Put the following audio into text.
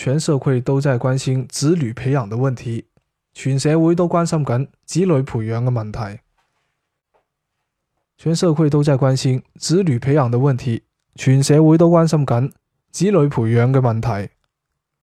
全社会都在关心子女培养的问题全社会都关心紧子女培养嘅问题。全社会都在关心子女培养的问题全社会都关心紧子女培养嘅问题。